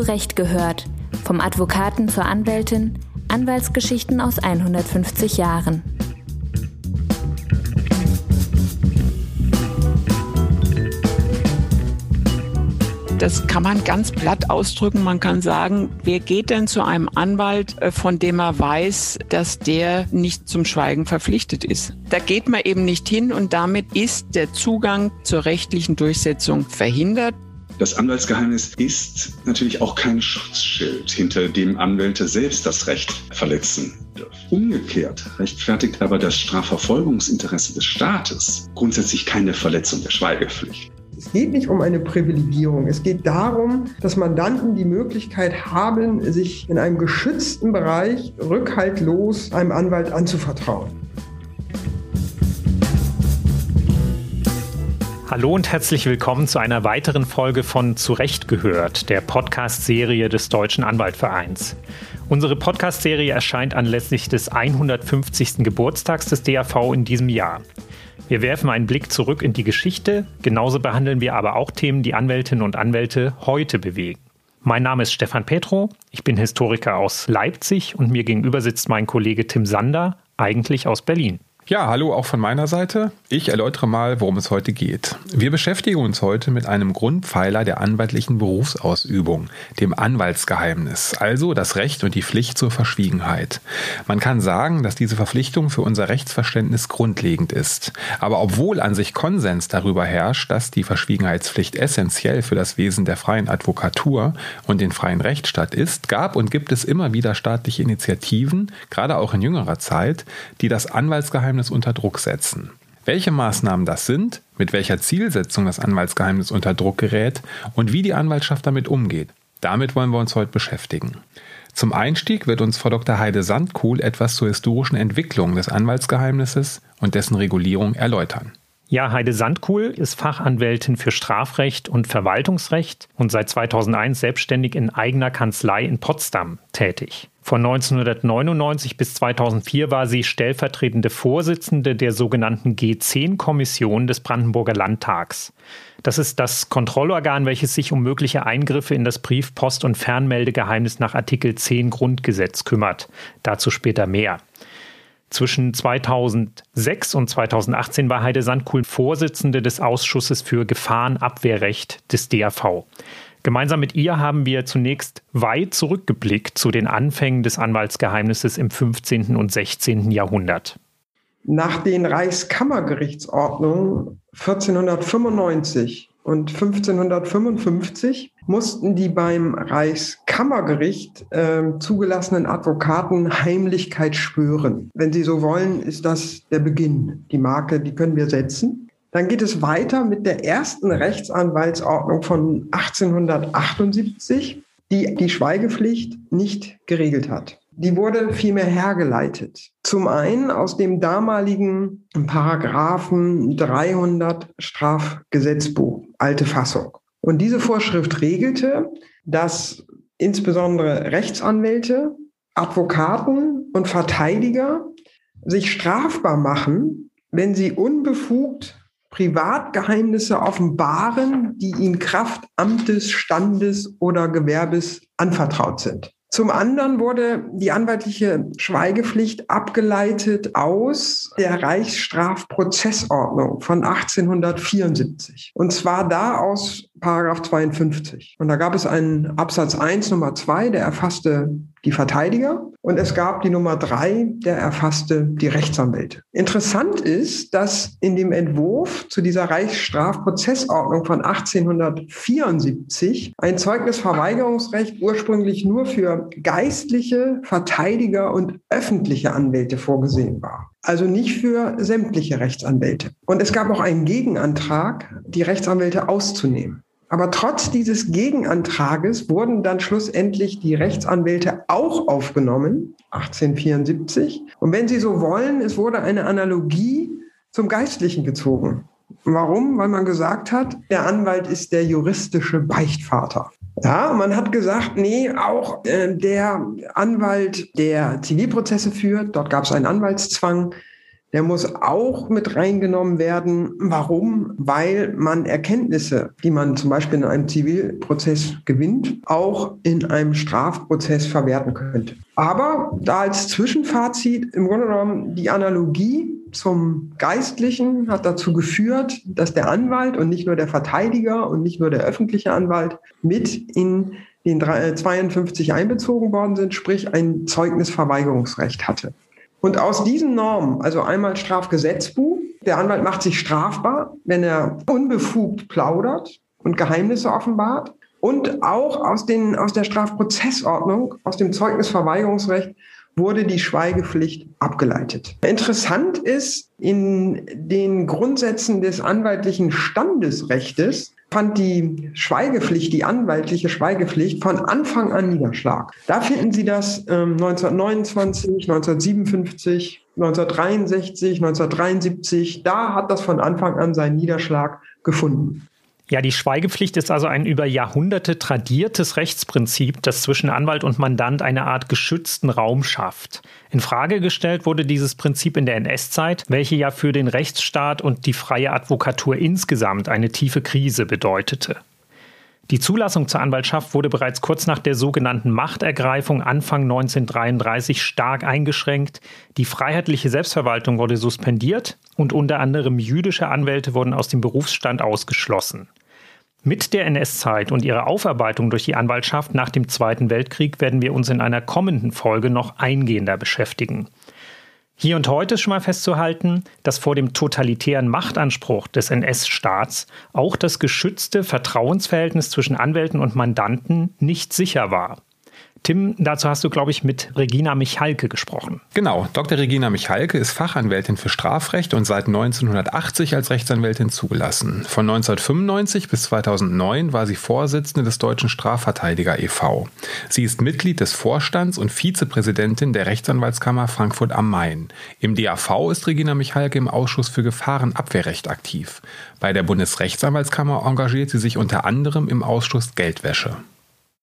Recht gehört. Vom Advokaten zur Anwältin, Anwaltsgeschichten aus 150 Jahren. Das kann man ganz platt ausdrücken. Man kann sagen, wer geht denn zu einem Anwalt, äh, von dem er weiß, dass der nicht zum Schweigen verpflichtet ist? Da geht man eben nicht hin und damit ist der Zugang zur rechtlichen Durchsetzung verhindert. Das Anwaltsgeheimnis ist natürlich auch kein Schutzschild, hinter dem Anwälte selbst das Recht verletzen dürfen. Umgekehrt rechtfertigt aber das Strafverfolgungsinteresse des Staates grundsätzlich keine Verletzung der Schweigepflicht. Es geht nicht um eine Privilegierung. Es geht darum, dass Mandanten die Möglichkeit haben, sich in einem geschützten Bereich rückhaltlos einem Anwalt anzuvertrauen. Hallo und herzlich willkommen zu einer weiteren Folge von Zurecht gehört, der Podcast-Serie des Deutschen Anwaltvereins. Unsere Podcast-Serie erscheint anlässlich des 150. Geburtstags des DAV in diesem Jahr. Wir werfen einen Blick zurück in die Geschichte, genauso behandeln wir aber auch Themen, die Anwältinnen und Anwälte heute bewegen. Mein Name ist Stefan Petro, ich bin Historiker aus Leipzig und mir gegenüber sitzt mein Kollege Tim Sander, eigentlich aus Berlin. Ja, hallo auch von meiner Seite. Ich erläutere mal, worum es heute geht. Wir beschäftigen uns heute mit einem Grundpfeiler der anwaltlichen Berufsausübung, dem Anwaltsgeheimnis, also das Recht und die Pflicht zur Verschwiegenheit. Man kann sagen, dass diese Verpflichtung für unser Rechtsverständnis grundlegend ist. Aber obwohl an sich Konsens darüber herrscht, dass die Verschwiegenheitspflicht essentiell für das Wesen der freien Advokatur und den freien Rechtsstaat ist, gab und gibt es immer wieder staatliche Initiativen, gerade auch in jüngerer Zeit, die das Anwaltsgeheimnis Anwaltsgeheimnis unter Druck setzen. Welche Maßnahmen das sind, mit welcher Zielsetzung das Anwaltsgeheimnis unter Druck gerät und wie die Anwaltschaft damit umgeht, damit wollen wir uns heute beschäftigen. Zum Einstieg wird uns Frau Dr. Heide Sandkuhl etwas zur historischen Entwicklung des Anwaltsgeheimnisses und dessen Regulierung erläutern. Ja, Heide Sandkuhl ist Fachanwältin für Strafrecht und Verwaltungsrecht und seit 2001 selbstständig in eigener Kanzlei in Potsdam tätig. Von 1999 bis 2004 war sie stellvertretende Vorsitzende der sogenannten G10-Kommission des Brandenburger Landtags. Das ist das Kontrollorgan, welches sich um mögliche Eingriffe in das Brief-, Post- und Fernmeldegeheimnis nach Artikel 10 Grundgesetz kümmert. Dazu später mehr. Zwischen 2006 und 2018 war Heide Sandkuhl Vorsitzende des Ausschusses für Gefahrenabwehrrecht des DAV. Gemeinsam mit ihr haben wir zunächst weit zurückgeblickt zu den Anfängen des Anwaltsgeheimnisses im 15. und 16. Jahrhundert. Nach den Reichskammergerichtsordnungen 1495 und 1555 mussten die beim Reichskammergericht äh, zugelassenen Advokaten Heimlichkeit schwören. Wenn Sie so wollen, ist das der Beginn. Die Marke, die können wir setzen. Dann geht es weiter mit der ersten Rechtsanwaltsordnung von 1878, die die Schweigepflicht nicht geregelt hat. Die wurde vielmehr hergeleitet. Zum einen aus dem damaligen Paragraphen 300 Strafgesetzbuch, alte Fassung. Und diese Vorschrift regelte, dass insbesondere Rechtsanwälte, Advokaten und Verteidiger sich strafbar machen, wenn sie unbefugt Privatgeheimnisse offenbaren, die ihnen Kraft Amtes, Standes oder Gewerbes anvertraut sind. Zum anderen wurde die anwaltliche Schweigepflicht abgeleitet aus der Reichsstrafprozessordnung von 1874. Und zwar da aus Paragraph 52. Und da gab es einen Absatz 1 Nummer 2, der erfasste die Verteidiger und es gab die Nummer 3, der erfasste die Rechtsanwälte. Interessant ist, dass in dem Entwurf zu dieser Reichsstrafprozessordnung von 1874 ein Zeugnisverweigerungsrecht ursprünglich nur für geistliche, Verteidiger und öffentliche Anwälte vorgesehen war also nicht für sämtliche Rechtsanwälte. Und es gab auch einen Gegenantrag, die Rechtsanwälte auszunehmen. Aber trotz dieses Gegenantrages wurden dann schlussendlich die Rechtsanwälte auch aufgenommen, 1874. Und wenn Sie so wollen, es wurde eine Analogie zum Geistlichen gezogen. Warum? Weil man gesagt hat, der Anwalt ist der juristische Beichtvater. Ja, man hat gesagt, nee, auch äh, der Anwalt, der Zivilprozesse führt, dort gab es einen Anwaltszwang, der muss auch mit reingenommen werden. Warum? Weil man Erkenntnisse, die man zum Beispiel in einem Zivilprozess gewinnt, auch in einem Strafprozess verwerten könnte. Aber da als Zwischenfazit im Grunde genommen die Analogie zum Geistlichen hat dazu geführt, dass der Anwalt und nicht nur der Verteidiger und nicht nur der öffentliche Anwalt mit in den 52 einbezogen worden sind, sprich ein Zeugnisverweigerungsrecht hatte. Und aus diesen Normen, also einmal Strafgesetzbuch, der Anwalt macht sich strafbar, wenn er unbefugt plaudert und Geheimnisse offenbart. Und auch aus, den, aus der Strafprozessordnung, aus dem Zeugnisverweigerungsrecht wurde die Schweigepflicht abgeleitet. Interessant ist, in den Grundsätzen des anwaltlichen Standesrechtes fand die Schweigepflicht, die anwaltliche Schweigepflicht von Anfang an Niederschlag. Da finden Sie das ähm, 1929, 1957, 1963, 1973. Da hat das von Anfang an seinen Niederschlag gefunden. Ja, die Schweigepflicht ist also ein über Jahrhunderte tradiertes Rechtsprinzip, das zwischen Anwalt und Mandant eine Art geschützten Raum schafft. In Frage gestellt wurde dieses Prinzip in der NS-Zeit, welche ja für den Rechtsstaat und die freie Advokatur insgesamt eine tiefe Krise bedeutete. Die Zulassung zur Anwaltschaft wurde bereits kurz nach der sogenannten Machtergreifung Anfang 1933 stark eingeschränkt, die freiheitliche Selbstverwaltung wurde suspendiert und unter anderem jüdische Anwälte wurden aus dem Berufsstand ausgeschlossen. Mit der NS-Zeit und ihrer Aufarbeitung durch die Anwaltschaft nach dem Zweiten Weltkrieg werden wir uns in einer kommenden Folge noch eingehender beschäftigen. Hier und heute ist schon mal festzuhalten, dass vor dem totalitären Machtanspruch des NS-Staats auch das geschützte Vertrauensverhältnis zwischen Anwälten und Mandanten nicht sicher war. Tim, dazu hast du, glaube ich, mit Regina Michalke gesprochen. Genau, Dr. Regina Michalke ist Fachanwältin für Strafrecht und seit 1980 als Rechtsanwältin zugelassen. Von 1995 bis 2009 war sie Vorsitzende des Deutschen Strafverteidiger e.V. Sie ist Mitglied des Vorstands und Vizepräsidentin der Rechtsanwaltskammer Frankfurt am Main. Im DAV ist Regina Michalke im Ausschuss für Gefahrenabwehrrecht aktiv. Bei der Bundesrechtsanwaltskammer engagiert sie sich unter anderem im Ausschuss Geldwäsche.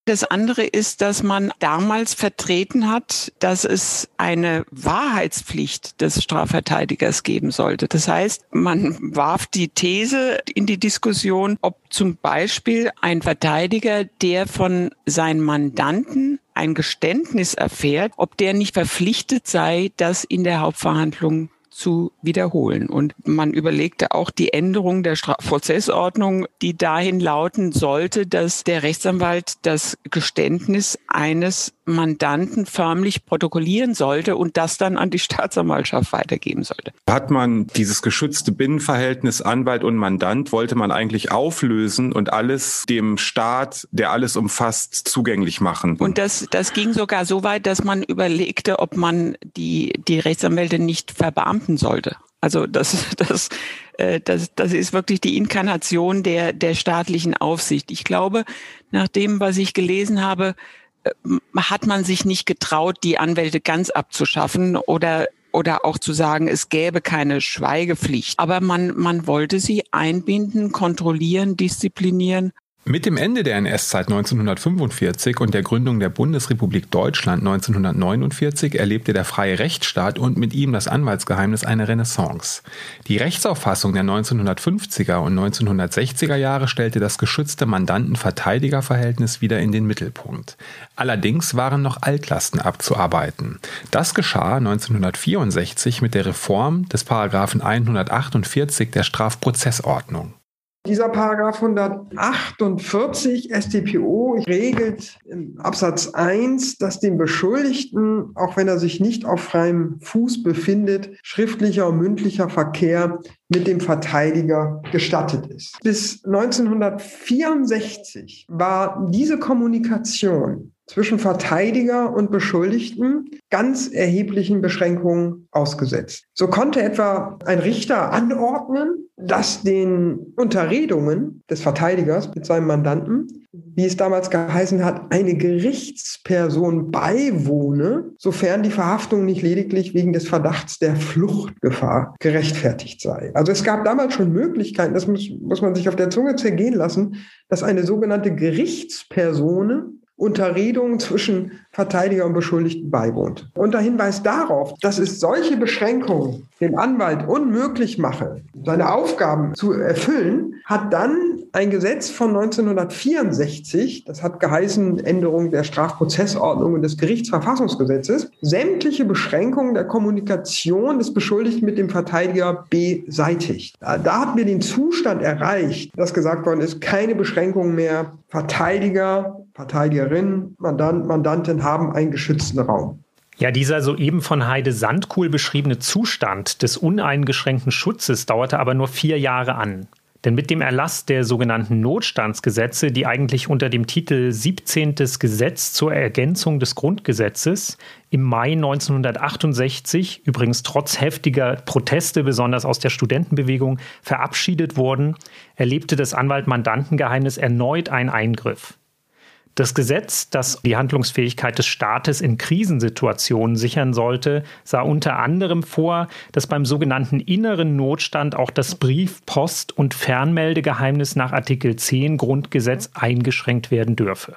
Das andere ist, dass man damals vertreten hat, dass es eine Wahrheitspflicht des Strafverteidigers geben sollte. Das heißt, man warf die These in die Diskussion, ob zum Beispiel ein Verteidiger, der von seinen Mandanten ein Geständnis erfährt, ob der nicht verpflichtet sei, das in der Hauptverhandlung zu wiederholen. Und man überlegte auch die Änderung der Strafprozessordnung, die dahin lauten sollte, dass der Rechtsanwalt das Geständnis eines Mandanten förmlich protokollieren sollte und das dann an die Staatsanwaltschaft weitergeben sollte. Hat man dieses geschützte Binnenverhältnis Anwalt und Mandant, wollte man eigentlich auflösen und alles dem Staat, der alles umfasst, zugänglich machen. Und das, das ging sogar so weit, dass man überlegte, ob man die, die Rechtsanwälte nicht verbeamten sollte. Also das, das, äh, das, das ist wirklich die Inkarnation der, der staatlichen Aufsicht. Ich glaube, nach dem, was ich gelesen habe, äh, hat man sich nicht getraut, die Anwälte ganz abzuschaffen oder oder auch zu sagen, es gäbe keine Schweigepflicht. Aber man, man wollte sie einbinden, kontrollieren, disziplinieren mit dem Ende der NS-Zeit 1945 und der Gründung der Bundesrepublik Deutschland 1949 erlebte der freie Rechtsstaat und mit ihm das Anwaltsgeheimnis eine Renaissance. Die Rechtsauffassung der 1950er und 1960er Jahre stellte das geschützte Mandanten-Verteidiger-Verhältnis wieder in den Mittelpunkt. Allerdings waren noch Altlasten abzuarbeiten. Das geschah 1964 mit der Reform des Paragraphen 148 der Strafprozessordnung. Dieser Paragraph 148 StPO regelt im Absatz 1, dass dem Beschuldigten, auch wenn er sich nicht auf freiem Fuß befindet, schriftlicher und mündlicher Verkehr mit dem Verteidiger gestattet ist. Bis 1964 war diese Kommunikation zwischen Verteidiger und Beschuldigten ganz erheblichen Beschränkungen ausgesetzt. So konnte etwa ein Richter anordnen, dass den Unterredungen des Verteidigers mit seinem Mandanten, wie es damals geheißen hat, eine Gerichtsperson beiwohne, sofern die Verhaftung nicht lediglich wegen des Verdachts der Fluchtgefahr gerechtfertigt sei. Also es gab damals schon Möglichkeiten, das muss, muss man sich auf der Zunge zergehen lassen, dass eine sogenannte Gerichtsperson Unterredung zwischen Verteidiger und Beschuldigten beiwohnt. Unter Hinweis darauf, dass es solche Beschränkungen dem Anwalt unmöglich mache, seine Aufgaben zu erfüllen, hat dann ein Gesetz von 1964, das hat geheißen Änderung der Strafprozessordnung und des Gerichtsverfassungsgesetzes, sämtliche Beschränkungen der Kommunikation des Beschuldigten mit dem Verteidiger beseitigt. Da hatten wir den Zustand erreicht, dass gesagt worden ist, keine Beschränkungen mehr. Verteidiger, Verteidigerin, Mandant, Mandantin haben einen geschützten Raum. Ja, dieser soeben von Heide Sandkuhl beschriebene Zustand des uneingeschränkten Schutzes dauerte aber nur vier Jahre an. Denn mit dem Erlass der sogenannten Notstandsgesetze, die eigentlich unter dem Titel 17. Gesetz zur Ergänzung des Grundgesetzes im Mai 1968, übrigens trotz heftiger Proteste, besonders aus der Studentenbewegung, verabschiedet wurden, erlebte das Anwalt-Mandantengeheimnis erneut einen Eingriff. Das Gesetz, das die Handlungsfähigkeit des Staates in Krisensituationen sichern sollte, sah unter anderem vor, dass beim sogenannten inneren Notstand auch das Brief-, Post- und Fernmeldegeheimnis nach Artikel 10 Grundgesetz eingeschränkt werden dürfe.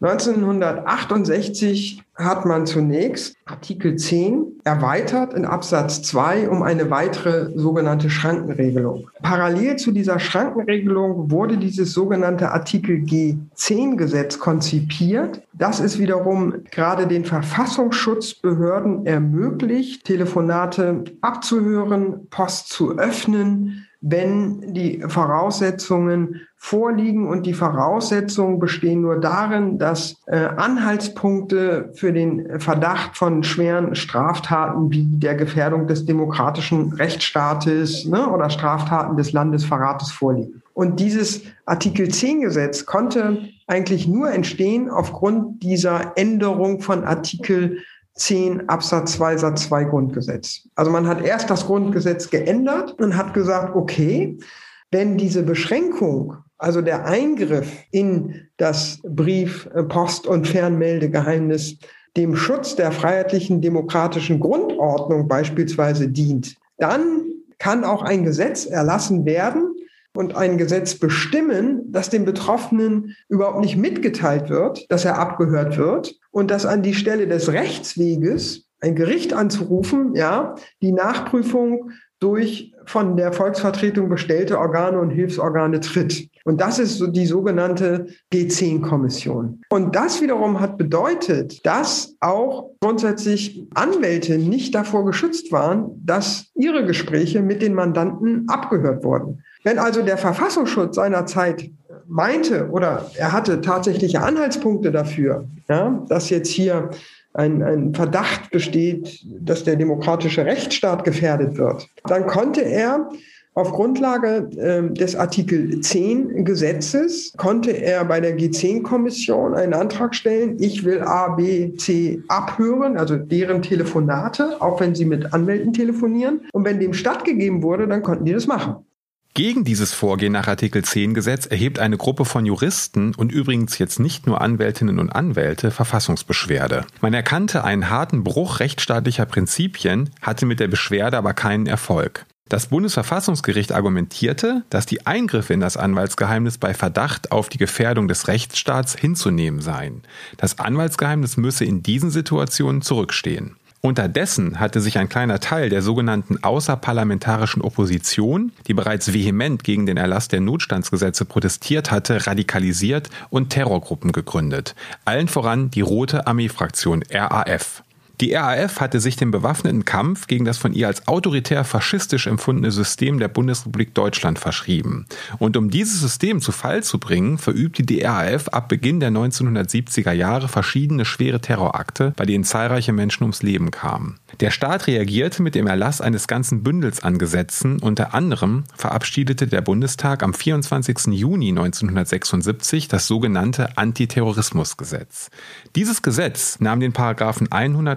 1968 hat man zunächst Artikel 10 erweitert in Absatz 2 um eine weitere sogenannte Schrankenregelung. Parallel zu dieser Schrankenregelung wurde dieses sogenannte Artikel G10-Gesetz konzipiert. Das ist wiederum gerade den Verfassungsschutzbehörden ermöglicht, Telefonate abzuhören, Post zu öffnen, wenn die Voraussetzungen vorliegen und die Voraussetzungen bestehen nur darin, dass äh, Anhaltspunkte für den Verdacht von schweren Straftaten wie der Gefährdung des demokratischen Rechtsstaates ne, oder Straftaten des Landesverrates vorliegen. Und dieses Artikel 10 Gesetz konnte eigentlich nur entstehen aufgrund dieser Änderung von Artikel 10 Absatz 2 Satz 2 Grundgesetz. Also man hat erst das Grundgesetz geändert und hat gesagt, okay, wenn diese Beschränkung, also der Eingriff in das Brief-, Post- und Fernmeldegeheimnis dem Schutz der freiheitlichen demokratischen Grundordnung beispielsweise dient, dann kann auch ein Gesetz erlassen werden, und ein Gesetz bestimmen, dass dem Betroffenen überhaupt nicht mitgeteilt wird, dass er abgehört wird und dass an die Stelle des Rechtsweges ein Gericht anzurufen, ja, die Nachprüfung durch von der Volksvertretung bestellte Organe und Hilfsorgane tritt. Und das ist so die sogenannte G10-Kommission. Und das wiederum hat bedeutet, dass auch grundsätzlich Anwälte nicht davor geschützt waren, dass ihre Gespräche mit den Mandanten abgehört wurden. Wenn also der Verfassungsschutz seiner Zeit meinte oder er hatte tatsächliche Anhaltspunkte dafür, ja, dass jetzt hier ein, ein Verdacht besteht, dass der demokratische Rechtsstaat gefährdet wird, dann konnte er auf Grundlage äh, des Artikel 10 Gesetzes konnte er bei der G10-Kommission einen Antrag stellen, ich will A, B, C abhören, also deren Telefonate, auch wenn sie mit Anwälten telefonieren. Und wenn dem stattgegeben wurde, dann konnten die das machen. Gegen dieses Vorgehen nach Artikel 10 Gesetz erhebt eine Gruppe von Juristen und übrigens jetzt nicht nur Anwältinnen und Anwälte Verfassungsbeschwerde. Man erkannte einen harten Bruch rechtsstaatlicher Prinzipien, hatte mit der Beschwerde aber keinen Erfolg. Das Bundesverfassungsgericht argumentierte, dass die Eingriffe in das Anwaltsgeheimnis bei Verdacht auf die Gefährdung des Rechtsstaats hinzunehmen seien. Das Anwaltsgeheimnis müsse in diesen Situationen zurückstehen. Unterdessen hatte sich ein kleiner Teil der sogenannten außerparlamentarischen Opposition, die bereits vehement gegen den Erlass der Notstandsgesetze protestiert hatte, radikalisiert und Terrorgruppen gegründet. Allen voran die Rote Armee-Fraktion RAF. Die RAF hatte sich dem bewaffneten Kampf gegen das von ihr als autoritär faschistisch empfundene System der Bundesrepublik Deutschland verschrieben. Und um dieses System zu Fall zu bringen, verübte die RAF ab Beginn der 1970er Jahre verschiedene schwere Terrorakte, bei denen zahlreiche Menschen ums Leben kamen. Der Staat reagierte mit dem Erlass eines ganzen Bündels an Gesetzen. Unter anderem verabschiedete der Bundestag am 24. Juni 1976 das sogenannte Antiterrorismusgesetz. Dieses Gesetz nahm den Paragraphen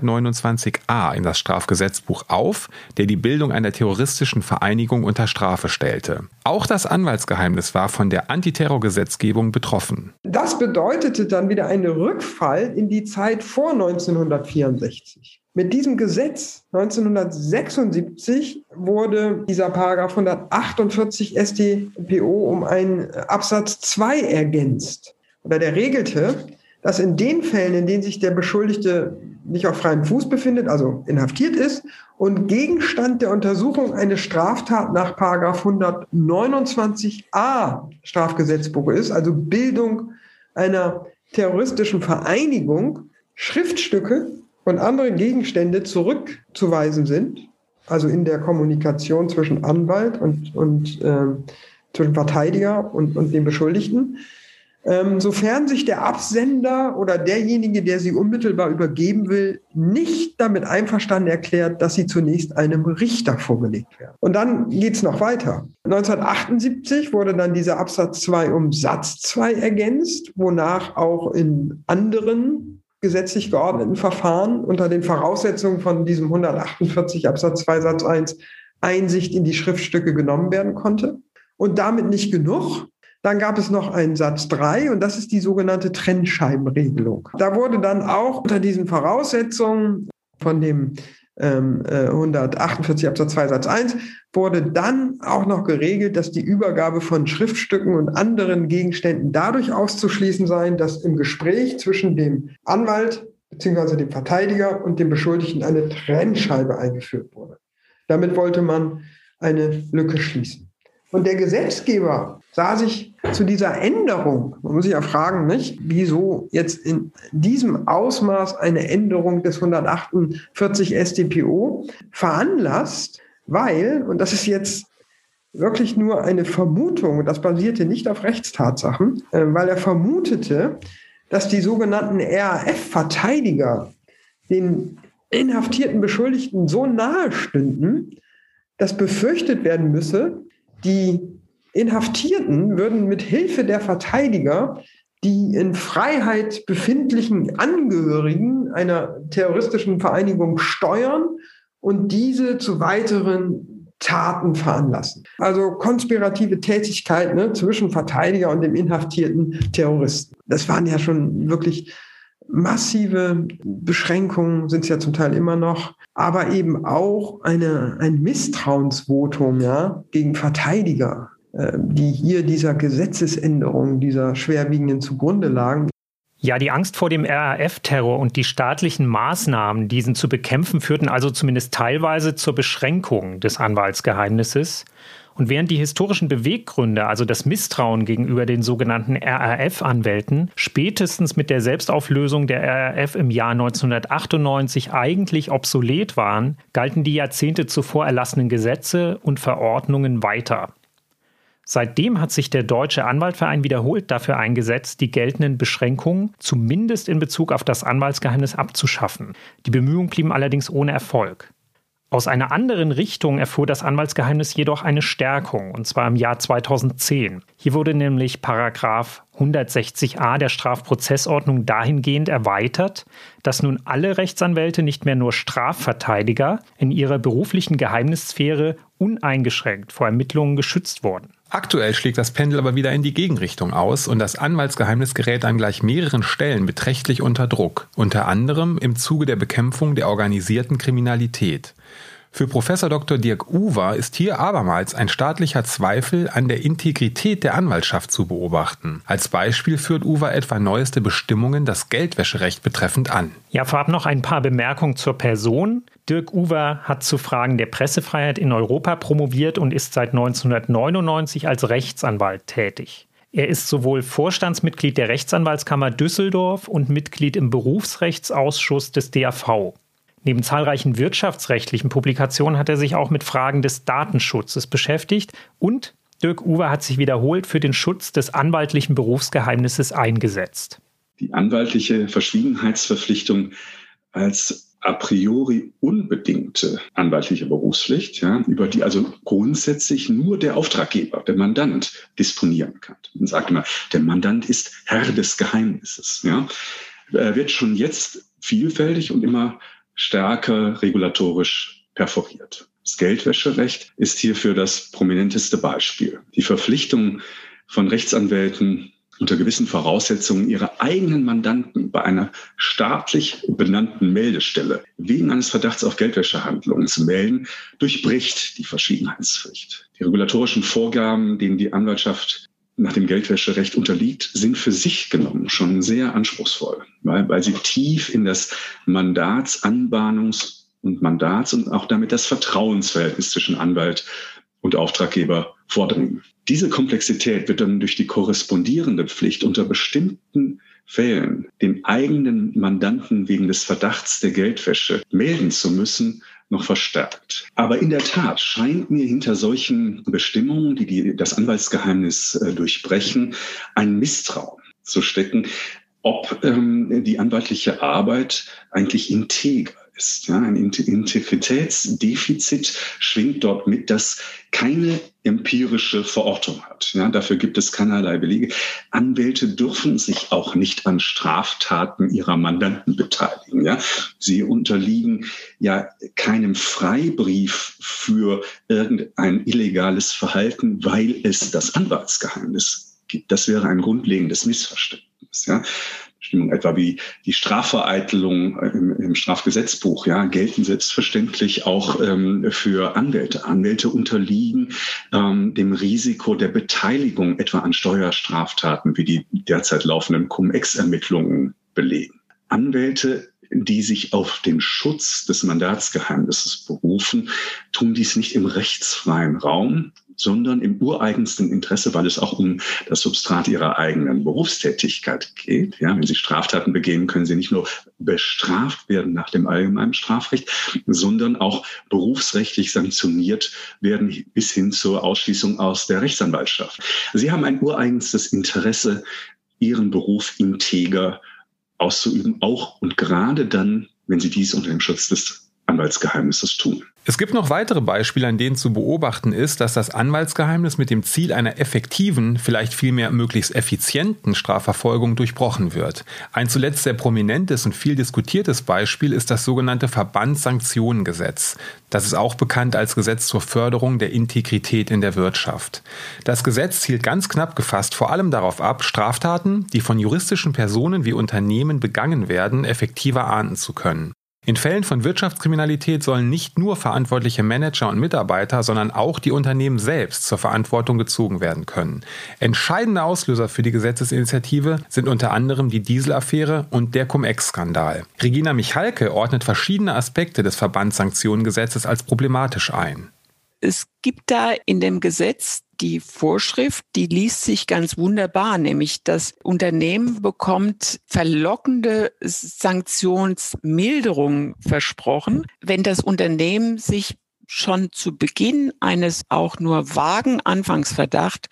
129a in das Strafgesetzbuch auf, der die Bildung einer terroristischen Vereinigung unter Strafe stellte. Auch das Anwaltsgeheimnis war von der Antiterrorgesetzgebung betroffen. Das bedeutete dann wieder einen Rückfall in die Zeit vor 1964. Mit diesem Gesetz 1976 wurde dieser Paragraph 148 StPO um einen Absatz 2 ergänzt. Oder der regelte, dass in den Fällen, in denen sich der Beschuldigte nicht auf freiem Fuß befindet, also inhaftiert ist und Gegenstand der Untersuchung eine Straftat nach 129a Strafgesetzbuch ist, also Bildung einer terroristischen Vereinigung, Schriftstücke und andere Gegenstände zurückzuweisen sind, also in der Kommunikation zwischen Anwalt und, und äh, zwischen Verteidiger und, und dem Beschuldigten, ähm, sofern sich der Absender oder derjenige, der sie unmittelbar übergeben will, nicht damit einverstanden erklärt, dass sie zunächst einem Richter vorgelegt werden. Und dann geht es noch weiter. 1978 wurde dann dieser Absatz 2 um Satz 2 ergänzt, wonach auch in anderen gesetzlich geordneten Verfahren unter den Voraussetzungen von diesem 148 Absatz 2 Satz 1 Einsicht in die Schriftstücke genommen werden konnte. Und damit nicht genug. Dann gab es noch einen Satz 3 und das ist die sogenannte Trennscheibenregelung. Da wurde dann auch unter diesen Voraussetzungen von dem ähm, 148 äh, Absatz 2 Satz 1 wurde dann auch noch geregelt, dass die Übergabe von Schriftstücken und anderen Gegenständen dadurch auszuschließen sei, dass im Gespräch zwischen dem Anwalt bzw. dem Verteidiger und dem Beschuldigten eine Trennscheibe eingeführt wurde. Damit wollte man eine Lücke schließen. Und der Gesetzgeber sah sich zu dieser Änderung, man muss sich ja fragen, nicht, wieso jetzt in diesem Ausmaß eine Änderung des 148 StPO veranlasst, weil, und das ist jetzt wirklich nur eine Vermutung, das basierte nicht auf Rechtstatsachen, äh, weil er vermutete, dass die sogenannten RAF-Verteidiger den inhaftierten Beschuldigten so nahe stünden, dass befürchtet werden müsse, die Inhaftierten würden mit Hilfe der Verteidiger die in Freiheit befindlichen Angehörigen einer terroristischen Vereinigung steuern und diese zu weiteren Taten veranlassen. Also konspirative Tätigkeit ne, zwischen Verteidiger und dem inhaftierten Terroristen. Das waren ja schon wirklich massive Beschränkungen, sind es ja zum Teil immer noch aber eben auch eine, ein Misstrauensvotum ja, gegen Verteidiger, die hier dieser Gesetzesänderung, dieser schwerwiegenden zugrunde lagen. Ja, die Angst vor dem RAF-Terror und die staatlichen Maßnahmen, diesen zu bekämpfen, führten also zumindest teilweise zur Beschränkung des Anwaltsgeheimnisses. Und während die historischen Beweggründe, also das Misstrauen gegenüber den sogenannten RAF-Anwälten, spätestens mit der Selbstauflösung der RAF im Jahr 1998 eigentlich obsolet waren, galten die Jahrzehnte zuvor erlassenen Gesetze und Verordnungen weiter. Seitdem hat sich der Deutsche Anwaltverein wiederholt dafür eingesetzt, die geltenden Beschränkungen zumindest in Bezug auf das Anwaltsgeheimnis abzuschaffen. Die Bemühungen blieben allerdings ohne Erfolg. Aus einer anderen Richtung erfuhr das Anwaltsgeheimnis jedoch eine Stärkung, und zwar im Jahr 2010. Hier wurde nämlich Paragraph 160a der Strafprozessordnung dahingehend erweitert, dass nun alle Rechtsanwälte nicht mehr nur Strafverteidiger in ihrer beruflichen Geheimnissphäre uneingeschränkt vor Ermittlungen geschützt wurden. Aktuell schlägt das Pendel aber wieder in die Gegenrichtung aus und das Anwaltsgeheimnis gerät an gleich mehreren Stellen beträchtlich unter Druck, unter anderem im Zuge der Bekämpfung der organisierten Kriminalität. Für Professor Dr. Dirk Uwer ist hier abermals ein staatlicher Zweifel an der Integrität der Anwaltschaft zu beobachten. Als Beispiel führt Uwer etwa neueste Bestimmungen das Geldwäscherecht betreffend an. Ja, vorab noch ein paar Bemerkungen zur Person. Dirk Uwer hat zu Fragen der Pressefreiheit in Europa promoviert und ist seit 1999 als Rechtsanwalt tätig. Er ist sowohl Vorstandsmitglied der Rechtsanwaltskammer Düsseldorf und Mitglied im Berufsrechtsausschuss des DAV. Neben zahlreichen wirtschaftsrechtlichen Publikationen hat er sich auch mit Fragen des Datenschutzes beschäftigt und Dirk Uwe hat sich wiederholt für den Schutz des anwaltlichen Berufsgeheimnisses eingesetzt. Die anwaltliche Verschwiegenheitsverpflichtung als a priori unbedingte anwaltliche Berufspflicht, ja, über die also grundsätzlich nur der Auftraggeber, der Mandant disponieren kann. Man sagt immer, der Mandant ist Herr des Geheimnisses, ja, wird schon jetzt vielfältig und immer stärker regulatorisch perforiert. Das Geldwäscherecht ist hierfür das prominenteste Beispiel. Die Verpflichtung von Rechtsanwälten unter gewissen Voraussetzungen ihre eigenen Mandanten bei einer staatlich benannten Meldestelle wegen eines Verdachts auf Geldwäschehandlungen zu melden, durchbricht die Verschwiegenheitspflicht. Die regulatorischen Vorgaben, denen die Anwaltschaft nach dem Geldwäscherecht unterliegt, sind für sich genommen schon sehr anspruchsvoll, weil, weil sie tief in das Mandatsanbahnungs- und Mandats- und auch damit das Vertrauensverhältnis zwischen Anwalt und Auftraggeber vordringen. Diese Komplexität wird dann durch die korrespondierende Pflicht unter bestimmten Fällen den eigenen Mandanten wegen des Verdachts der Geldwäsche melden zu müssen, noch verstärkt. Aber in der Tat scheint mir hinter solchen Bestimmungen, die, die das Anwaltsgeheimnis äh, durchbrechen, ein Misstrauen zu stecken, ob ähm, die anwaltliche Arbeit eigentlich integer ist. Ja, ein Integritätsdefizit schwingt dort mit, das keine empirische Verortung hat. Ja, dafür gibt es keinerlei Belege. Anwälte dürfen sich auch nicht an Straftaten ihrer Mandanten beteiligen. Ja, sie unterliegen ja keinem Freibrief für irgendein illegales Verhalten, weil es das Anwaltsgeheimnis gibt. Das wäre ein grundlegendes Missverständnis. Ja, Bestimmungen etwa wie die Strafvereitelung im, im Strafgesetzbuch, ja, gelten selbstverständlich auch ähm, für Anwälte. Anwälte unterliegen ähm, dem Risiko der Beteiligung etwa an Steuerstraftaten, wie die derzeit laufenden Cum-Ex-Ermittlungen belegen. Anwälte die sich auf den Schutz des Mandatsgeheimnisses berufen, tun dies nicht im rechtsfreien Raum, sondern im ureigensten Interesse, weil es auch um das Substrat ihrer eigenen Berufstätigkeit geht. Ja, wenn sie Straftaten begehen, können sie nicht nur bestraft werden nach dem allgemeinen Strafrecht, sondern auch berufsrechtlich sanktioniert werden bis hin zur Ausschließung aus der Rechtsanwaltschaft. Sie haben ein ureigenstes Interesse, ihren Beruf integer auszuüben, auch und gerade dann, wenn sie dies unter dem Schutz des Anwaltsgeheimnisses tun. Es gibt noch weitere Beispiele, an denen zu beobachten ist, dass das Anwaltsgeheimnis mit dem Ziel einer effektiven, vielleicht vielmehr möglichst effizienten Strafverfolgung durchbrochen wird. Ein zuletzt sehr prominentes und viel diskutiertes Beispiel ist das sogenannte Verbandssanktionengesetz. Das ist auch bekannt als Gesetz zur Förderung der Integrität in der Wirtschaft. Das Gesetz zielt ganz knapp gefasst vor allem darauf ab, Straftaten, die von juristischen Personen wie Unternehmen begangen werden, effektiver ahnden zu können. In Fällen von Wirtschaftskriminalität sollen nicht nur verantwortliche Manager und Mitarbeiter, sondern auch die Unternehmen selbst zur Verantwortung gezogen werden können. Entscheidende Auslöser für die Gesetzesinitiative sind unter anderem die Dieselaffäre und der Cum-Ex-Skandal. Regina Michalke ordnet verschiedene Aspekte des Verbandssanktionengesetzes als problematisch ein. Es gibt da in dem Gesetz die Vorschrift, die liest sich ganz wunderbar, nämlich das Unternehmen bekommt verlockende Sanktionsmilderung versprochen, wenn das Unternehmen sich schon zu Beginn eines auch nur vagen Anfangsverdacht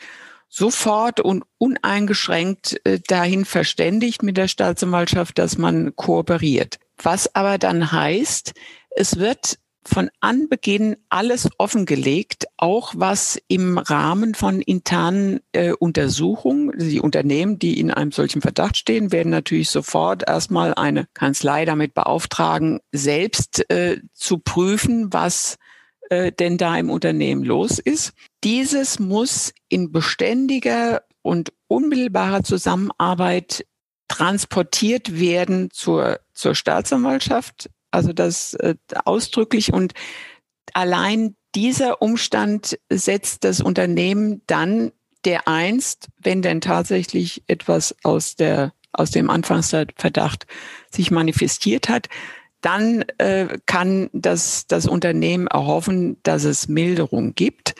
sofort und uneingeschränkt äh, dahin verständigt mit der Staatsanwaltschaft, dass man kooperiert. Was aber dann heißt, es wird von Anbeginn alles offengelegt, auch was im Rahmen von internen äh, Untersuchungen, die Unternehmen, die in einem solchen Verdacht stehen, werden natürlich sofort erstmal eine Kanzlei damit beauftragen, selbst äh, zu prüfen, was äh, denn da im Unternehmen los ist. Dieses muss in beständiger und unmittelbarer Zusammenarbeit transportiert werden zur, zur Staatsanwaltschaft, also das äh, ausdrücklich und allein dieser Umstand setzt das Unternehmen dann der einst, wenn denn tatsächlich etwas aus der aus dem Anfangsverdacht sich manifestiert hat, dann äh, kann das, das Unternehmen erhoffen, dass es Milderung gibt.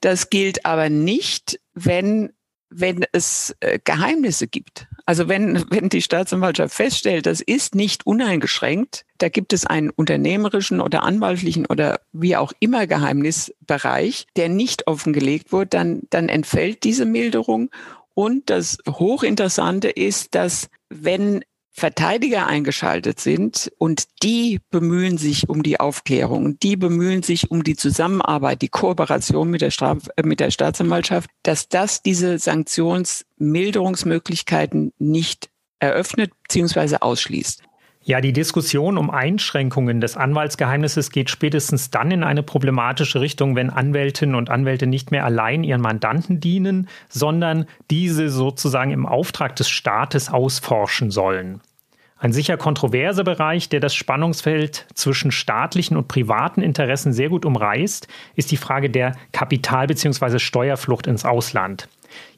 Das gilt aber nicht, wenn, wenn es äh, Geheimnisse gibt. Also wenn, wenn die Staatsanwaltschaft feststellt, das ist nicht uneingeschränkt, da gibt es einen unternehmerischen oder anwaltlichen oder wie auch immer Geheimnisbereich, der nicht offengelegt wurde, dann, dann entfällt diese Milderung. Und das Hochinteressante ist, dass wenn Verteidiger eingeschaltet sind und die bemühen sich um die Aufklärung, die bemühen sich um die Zusammenarbeit, die Kooperation mit der, Straf äh, mit der Staatsanwaltschaft, dass das diese Sanktionsmilderungsmöglichkeiten nicht eröffnet bzw. ausschließt. Ja, die Diskussion um Einschränkungen des Anwaltsgeheimnisses geht spätestens dann in eine problematische Richtung, wenn Anwältinnen und Anwälte nicht mehr allein ihren Mandanten dienen, sondern diese sozusagen im Auftrag des Staates ausforschen sollen. Ein sicher kontroverser Bereich, der das Spannungsfeld zwischen staatlichen und privaten Interessen sehr gut umreißt, ist die Frage der Kapital- bzw. Steuerflucht ins Ausland.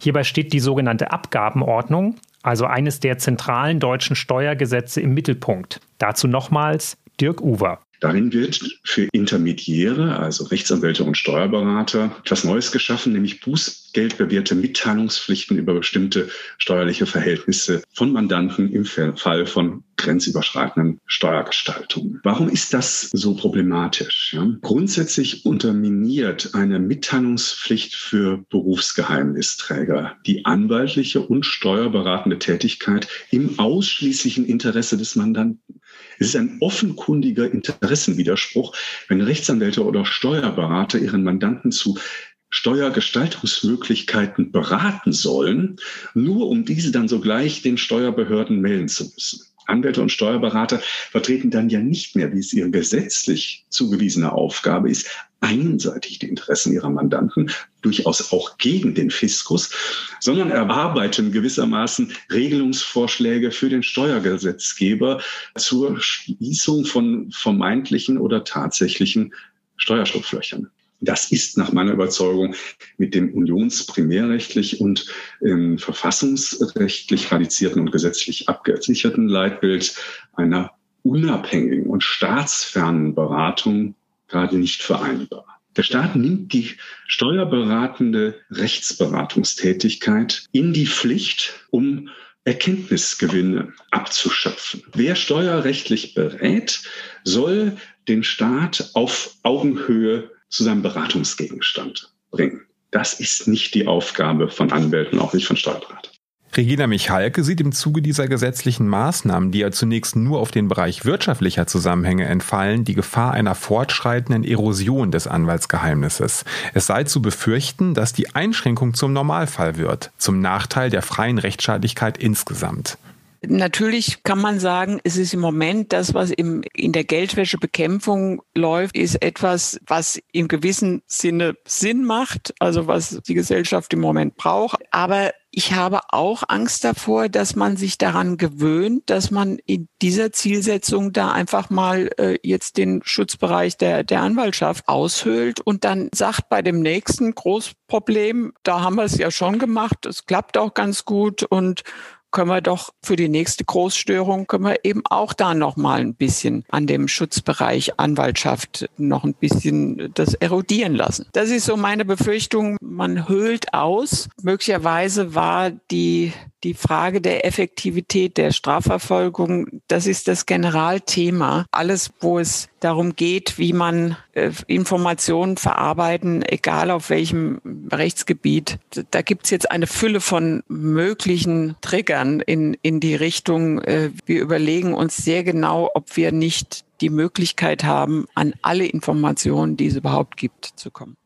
Hierbei steht die sogenannte Abgabenordnung, also eines der zentralen deutschen Steuergesetze im Mittelpunkt. Dazu nochmals Dirk Uwer. Darin wird für Intermediäre, also Rechtsanwälte und Steuerberater, etwas Neues geschaffen, nämlich bußgeldbewährte Mitteilungspflichten über bestimmte steuerliche Verhältnisse von Mandanten im Fall von grenzüberschreitenden Steuergestaltungen. Warum ist das so problematisch? Ja? Grundsätzlich unterminiert eine Mitteilungspflicht für Berufsgeheimnisträger die anwaltliche und steuerberatende Tätigkeit im ausschließlichen Interesse des Mandanten. Es ist ein offenkundiger Interessenwiderspruch, wenn Rechtsanwälte oder Steuerberater ihren Mandanten zu Steuergestaltungsmöglichkeiten beraten sollen, nur um diese dann sogleich den Steuerbehörden melden zu müssen. Anwälte und Steuerberater vertreten dann ja nicht mehr, wie es ihre gesetzlich zugewiesene Aufgabe ist, einseitig die Interessen ihrer Mandanten, durchaus auch gegen den Fiskus, sondern erarbeiten gewissermaßen Regelungsvorschläge für den Steuergesetzgeber zur Schließung von vermeintlichen oder tatsächlichen Steuerschlupflöchern. Das ist nach meiner Überzeugung mit dem unionsprimärrechtlich und ähm, verfassungsrechtlich radizierten und gesetzlich abgesicherten Leitbild einer unabhängigen und staatsfernen Beratung gerade nicht vereinbar. Der Staat nimmt die steuerberatende Rechtsberatungstätigkeit in die Pflicht, um Erkenntnisgewinne abzuschöpfen. Wer steuerrechtlich berät, soll den Staat auf Augenhöhe zu seinem Beratungsgegenstand bringen. Das ist nicht die Aufgabe von Anwälten, auch nicht von Steuerberatern. Regina Michalke sieht im Zuge dieser gesetzlichen Maßnahmen, die ja zunächst nur auf den Bereich wirtschaftlicher Zusammenhänge entfallen, die Gefahr einer fortschreitenden Erosion des Anwaltsgeheimnisses. Es sei zu befürchten, dass die Einschränkung zum Normalfall wird, zum Nachteil der freien Rechtsstaatlichkeit insgesamt. Natürlich kann man sagen, es ist im Moment das, was im, in der Geldwäschebekämpfung läuft, ist etwas, was im gewissen Sinne Sinn macht, also was die Gesellschaft im Moment braucht. Aber ich habe auch Angst davor, dass man sich daran gewöhnt, dass man in dieser Zielsetzung da einfach mal äh, jetzt den Schutzbereich der, der Anwaltschaft aushöhlt und dann sagt bei dem nächsten Großproblem, da haben wir es ja schon gemacht, es klappt auch ganz gut und können wir doch für die nächste Großstörung können wir eben auch da noch mal ein bisschen an dem Schutzbereich Anwaltschaft noch ein bisschen das erodieren lassen. Das ist so meine Befürchtung. Man höhlt aus. Möglicherweise war die die Frage der Effektivität der Strafverfolgung, das ist das Generalthema. Alles, wo es darum geht, wie man äh, Informationen verarbeiten, egal auf welchem Rechtsgebiet. Da gibt's jetzt eine Fülle von möglichen Triggern in, in die Richtung. Äh, wir überlegen uns sehr genau, ob wir nicht die Möglichkeit haben, an alle Informationen, die es überhaupt gibt, zu kommen.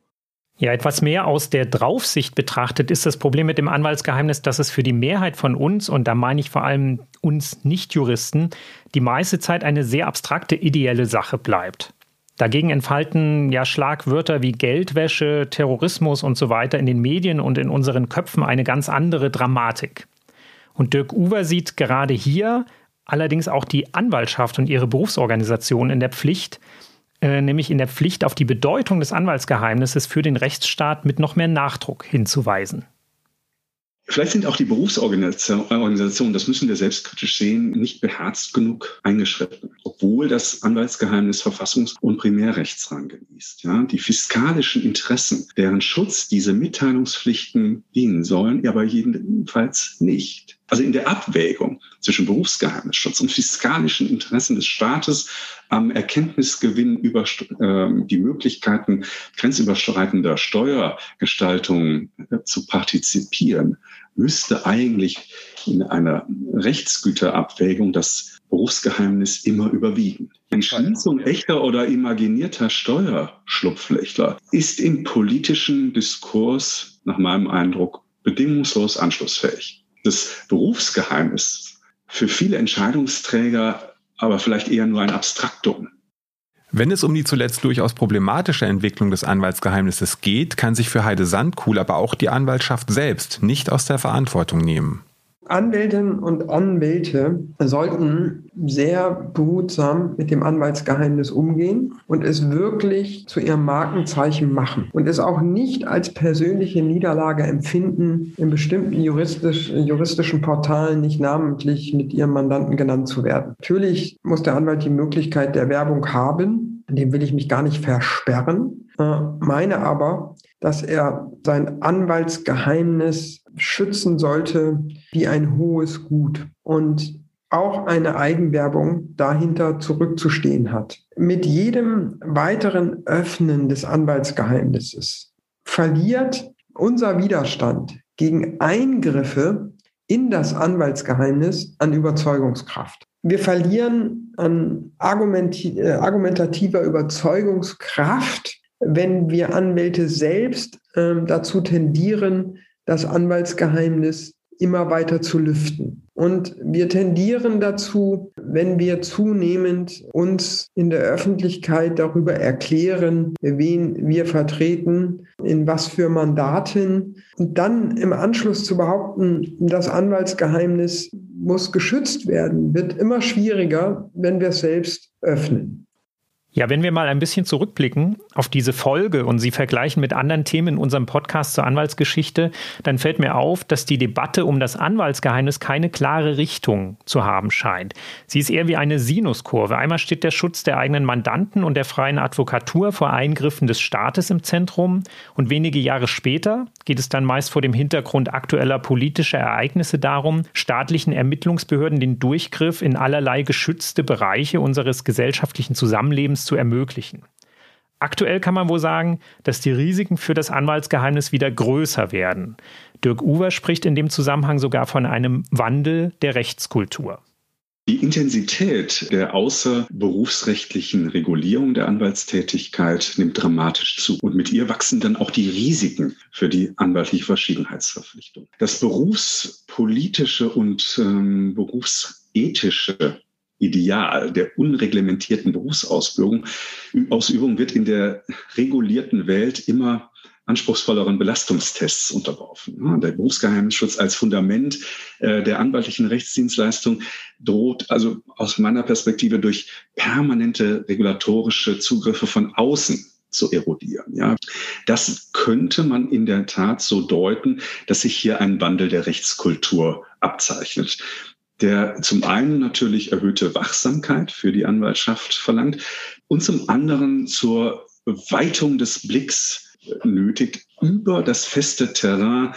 Ja, etwas mehr aus der Draufsicht betrachtet ist das Problem mit dem Anwaltsgeheimnis, dass es für die Mehrheit von uns, und da meine ich vor allem uns Nichtjuristen, die meiste Zeit eine sehr abstrakte, ideelle Sache bleibt. Dagegen entfalten ja Schlagwörter wie Geldwäsche, Terrorismus und so weiter in den Medien und in unseren Köpfen eine ganz andere Dramatik. Und Dirk Uwer sieht gerade hier allerdings auch die Anwaltschaft und ihre Berufsorganisation in der Pflicht, äh, nämlich in der Pflicht, auf die Bedeutung des Anwaltsgeheimnisses für den Rechtsstaat mit noch mehr Nachdruck hinzuweisen. Vielleicht sind auch die Berufsorganisationen, das müssen wir selbstkritisch sehen, nicht beherzt genug eingeschritten, obwohl das Anwaltsgeheimnis Verfassungs- und Primärrechtsrang genießt. Ja, die fiskalischen Interessen, deren Schutz diese Mitteilungspflichten dienen sollen, aber jedenfalls nicht. Also in der Abwägung zwischen Berufsgeheimnisschutz und fiskalischen Interessen des Staates am Erkenntnisgewinn über äh, die Möglichkeiten grenzüberschreitender Steuergestaltung äh, zu partizipieren, müsste eigentlich in einer Rechtsgüterabwägung das Berufsgeheimnis immer überwiegen. Die Schließung echter oder imaginierter Steuerschlupflöcher ist im politischen Diskurs nach meinem Eindruck bedingungslos anschlussfähig. Das Berufsgeheimnis für viele Entscheidungsträger aber vielleicht eher nur ein Abstraktum. Wenn es um die zuletzt durchaus problematische Entwicklung des Anwaltsgeheimnisses geht, kann sich für Heide Sandkuhl aber auch die Anwaltschaft selbst nicht aus der Verantwortung nehmen. Anwältinnen und Anwälte sollten sehr behutsam mit dem Anwaltsgeheimnis umgehen und es wirklich zu ihrem Markenzeichen machen und es auch nicht als persönliche Niederlage empfinden, in bestimmten juristisch, juristischen Portalen nicht namentlich mit ihrem Mandanten genannt zu werden. Natürlich muss der Anwalt die Möglichkeit der Werbung haben, dem will ich mich gar nicht versperren, äh, meine aber, dass er sein Anwaltsgeheimnis schützen sollte wie ein hohes Gut und auch eine Eigenwerbung dahinter zurückzustehen hat. Mit jedem weiteren Öffnen des Anwaltsgeheimnisses verliert unser Widerstand gegen Eingriffe in das Anwaltsgeheimnis an Überzeugungskraft. Wir verlieren an äh, argumentativer Überzeugungskraft wenn wir Anwälte selbst äh, dazu tendieren, das Anwaltsgeheimnis immer weiter zu lüften. Und wir tendieren dazu, wenn wir zunehmend uns in der Öffentlichkeit darüber erklären, wen wir vertreten, in was für Mandaten, und dann im Anschluss zu behaupten, das Anwaltsgeheimnis muss geschützt werden, wird immer schwieriger, wenn wir es selbst öffnen. Ja, wenn wir mal ein bisschen zurückblicken auf diese Folge und sie vergleichen mit anderen Themen in unserem Podcast zur Anwaltsgeschichte, dann fällt mir auf, dass die Debatte um das Anwaltsgeheimnis keine klare Richtung zu haben scheint. Sie ist eher wie eine Sinuskurve. Einmal steht der Schutz der eigenen Mandanten und der freien Advokatur vor Eingriffen des Staates im Zentrum und wenige Jahre später geht es dann meist vor dem Hintergrund aktueller politischer Ereignisse darum, staatlichen Ermittlungsbehörden den Durchgriff in allerlei geschützte Bereiche unseres gesellschaftlichen Zusammenlebens zu ermöglichen. Aktuell kann man wohl sagen, dass die Risiken für das Anwaltsgeheimnis wieder größer werden. Dirk Uwer spricht in dem Zusammenhang sogar von einem Wandel der Rechtskultur. Die Intensität der außerberufsrechtlichen Regulierung der Anwaltstätigkeit nimmt dramatisch zu. Und mit ihr wachsen dann auch die Risiken für die anwaltliche Verschwiegenheitsverpflichtung. Das berufspolitische und ähm, berufsethische Ideal der unreglementierten Berufsausübung Ausübung wird in der regulierten Welt immer anspruchsvolleren Belastungstests unterworfen. Der Berufsgeheimnisschutz als Fundament äh, der anwaltlichen Rechtsdienstleistung droht also aus meiner Perspektive durch permanente regulatorische Zugriffe von außen zu erodieren. Ja, das könnte man in der Tat so deuten, dass sich hier ein Wandel der Rechtskultur abzeichnet der zum einen natürlich erhöhte Wachsamkeit für die Anwaltschaft verlangt und zum anderen zur Weitung des Blicks nötigt über das feste Terrain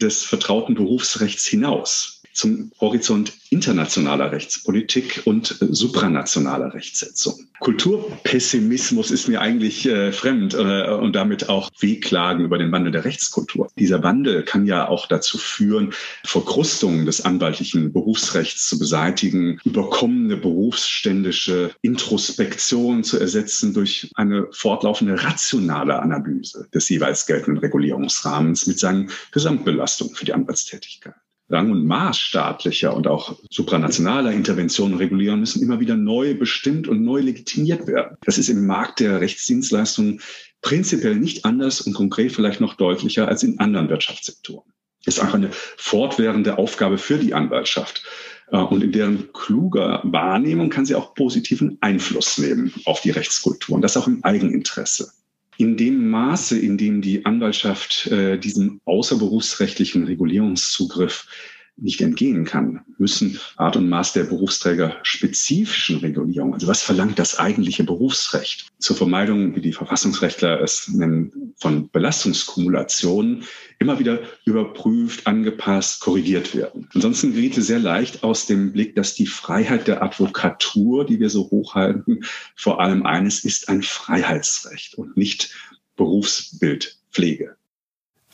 des vertrauten Berufsrechts hinaus zum Horizont internationaler Rechtspolitik und äh, supranationaler Rechtsetzung. Kulturpessimismus ist mir eigentlich äh, fremd äh, und damit auch Wehklagen über den Wandel der Rechtskultur. Dieser Wandel kann ja auch dazu führen, Verkrustungen des anwaltlichen Berufsrechts zu beseitigen, überkommene berufsständische Introspektion zu ersetzen durch eine fortlaufende rationale Analyse des jeweils geltenden Regulierungsrahmens mit seinen Gesamtbelastungen für die Anwaltstätigkeit. Rang und Maß staatlicher und auch supranationaler Interventionen regulieren müssen immer wieder neu bestimmt und neu legitimiert werden. Das ist im Markt der Rechtsdienstleistungen prinzipiell nicht anders und konkret vielleicht noch deutlicher als in anderen Wirtschaftssektoren. Das ist auch eine fortwährende Aufgabe für die Anwaltschaft. Äh, und in deren kluger Wahrnehmung kann sie auch positiven Einfluss nehmen auf die Rechtskultur und das auch im Eigeninteresse in dem Maße, in dem die Anwaltschaft äh, diesem außerberufsrechtlichen Regulierungszugriff nicht entgehen kann, müssen Art und Maß der Berufsträger spezifischen Regulierung, also was verlangt das eigentliche Berufsrecht zur Vermeidung, wie die Verfassungsrechtler es nennen, von Belastungskumulationen, immer wieder überprüft, angepasst, korrigiert werden. Ansonsten geriete sehr leicht aus dem Blick, dass die Freiheit der Advokatur, die wir so hochhalten, vor allem eines ist ein Freiheitsrecht und nicht Berufsbildpflege.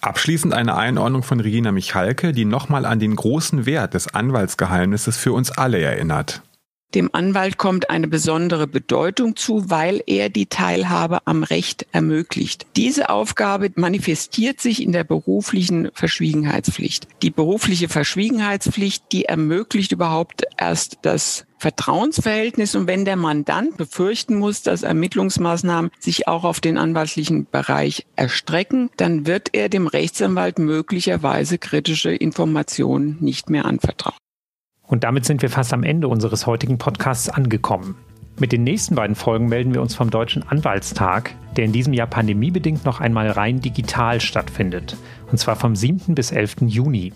Abschließend eine Einordnung von Regina Michalke, die nochmal an den großen Wert des Anwaltsgeheimnisses für uns alle erinnert. Dem Anwalt kommt eine besondere Bedeutung zu, weil er die Teilhabe am Recht ermöglicht. Diese Aufgabe manifestiert sich in der beruflichen Verschwiegenheitspflicht. Die berufliche Verschwiegenheitspflicht, die ermöglicht überhaupt erst das Vertrauensverhältnis und wenn der Mandant befürchten muss, dass Ermittlungsmaßnahmen sich auch auf den anwaltlichen Bereich erstrecken, dann wird er dem Rechtsanwalt möglicherweise kritische Informationen nicht mehr anvertrauen. Und damit sind wir fast am Ende unseres heutigen Podcasts angekommen. Mit den nächsten beiden Folgen melden wir uns vom Deutschen Anwaltstag, der in diesem Jahr pandemiebedingt noch einmal rein digital stattfindet. Und zwar vom 7. bis 11. Juni.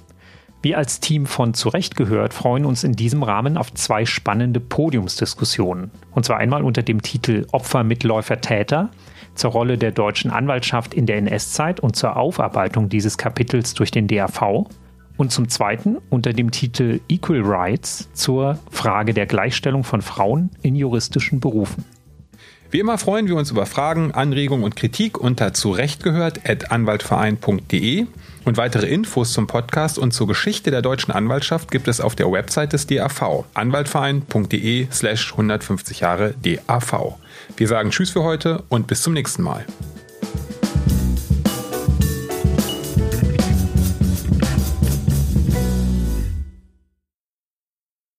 Wir als Team von Zurecht gehört freuen uns in diesem Rahmen auf zwei spannende Podiumsdiskussionen. Und zwar einmal unter dem Titel Opfer, Mitläufer, Täter zur Rolle der deutschen Anwaltschaft in der NS-Zeit und zur Aufarbeitung dieses Kapitels durch den DAV und zum Zweiten unter dem Titel Equal Rights zur Frage der Gleichstellung von Frauen in juristischen Berufen. Wie immer freuen wir uns über Fragen, Anregungen und Kritik unter zurechtgehört.anwaltverein.de und weitere Infos zum Podcast und zur Geschichte der deutschen Anwaltschaft gibt es auf der Website des DAV anwaltverein.de slash 150 Jahre DAV. Wir sagen Tschüss für heute und bis zum nächsten Mal.